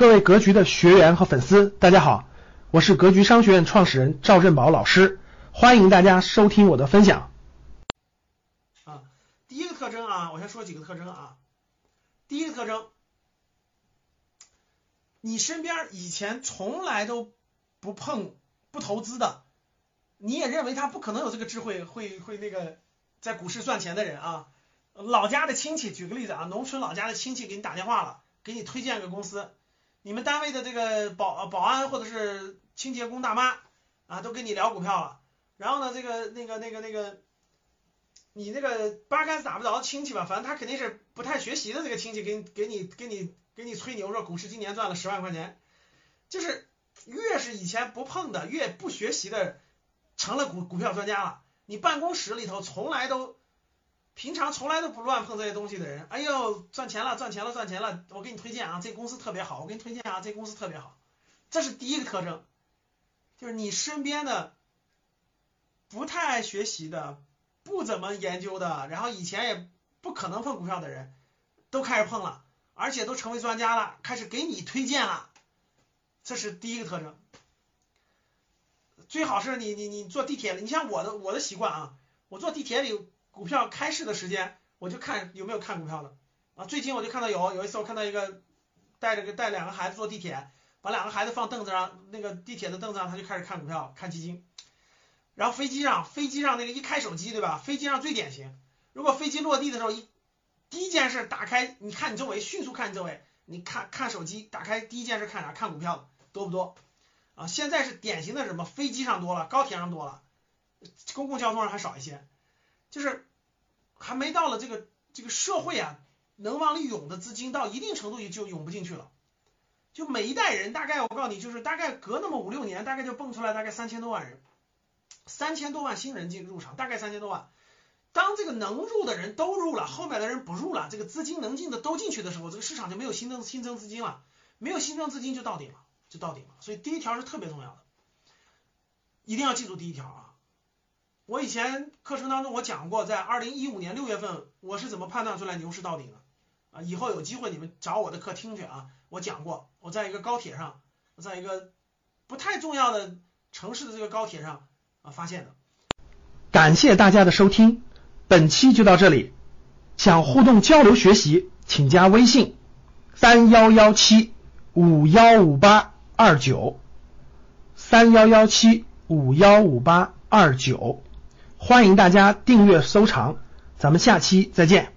各位格局的学员和粉丝，大家好，我是格局商学院创始人赵振宝老师，欢迎大家收听我的分享。啊，第一个特征啊，我先说几个特征啊。第一个特征，你身边以前从来都不碰、不投资的，你也认为他不可能有这个智慧，会会那个在股市赚钱的人啊。老家的亲戚，举个例子啊，农村老家的亲戚给你打电话了，给你推荐个公司。你们单位的这个保保安或者是清洁工大妈啊，都跟你聊股票了。然后呢，这个那个那个那个，你那个八竿子打不着的亲戚吧，反正他肯定是不太学习的这个亲戚，给给你给你给你吹牛说股市今年赚了十万块钱，就是越是以前不碰的，越不学习的，成了股股票专家了。你办公室里头从来都。平常从来都不乱碰这些东西的人，哎呦，赚钱了，赚钱了，赚钱了！我给你推荐啊，这公司特别好，我给你推荐啊，这公司特别好。这是第一个特征，就是你身边的不太爱学习的、不怎么研究的，然后以前也不可能碰股票的人，都开始碰了，而且都成为专家了，开始给你推荐了。这是第一个特征。最好是你你你坐地铁，你像我的我的习惯啊，我坐地铁里。股票开市的时间，我就看有没有看股票的啊。最近我就看到有，有一次我看到一个带着个带两个孩子坐地铁，把两个孩子放凳子上，那个地铁的凳子上，他就开始看股票、看基金。然后飞机上，飞机上那个一开手机，对吧？飞机上最典型，如果飞机落地的时候，一第一件事打开，你看你周围，迅速看你周围，你看看手机，打开第一件事看啥？看股票多不多？啊，现在是典型的什么？飞机上多了，高铁上多了，公共交通上还少一些。就是还没到了这个这个社会啊，能往里涌的资金到一定程度也就涌不进去了。就每一代人大概我告诉你，就是大概隔那么五六年，大概就蹦出来大概三千多万人，三千多万新人进入场，大概三千多万。当这个能入的人都入了，后面的人不入了，这个资金能进的都进去的时候，这个市场就没有新增新增资金了，没有新增资金就到顶了，就到顶了。所以第一条是特别重要的，一定要记住第一条啊。我以前课程当中我讲过，在二零一五年六月份我是怎么判断出来牛市到底的啊？以后有机会你们找我的课听去啊，我讲过，我在一个高铁上，在一个不太重要的城市的这个高铁上啊发现的。感谢大家的收听，本期就到这里。想互动交流学习，请加微信三幺幺七五幺五八二九三幺幺七五幺五八二九。欢迎大家订阅收藏，咱们下期再见。